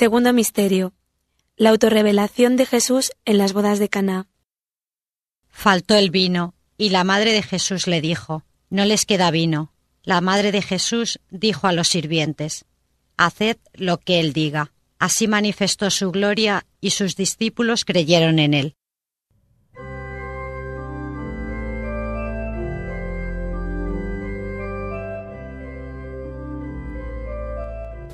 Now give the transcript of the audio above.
Segundo misterio. La autorrevelación de Jesús en las bodas de Caná. Faltó el vino, y la madre de Jesús le dijo: No les queda vino. La madre de Jesús dijo a los sirvientes: Haced lo que él diga. Así manifestó su gloria y sus discípulos creyeron en él.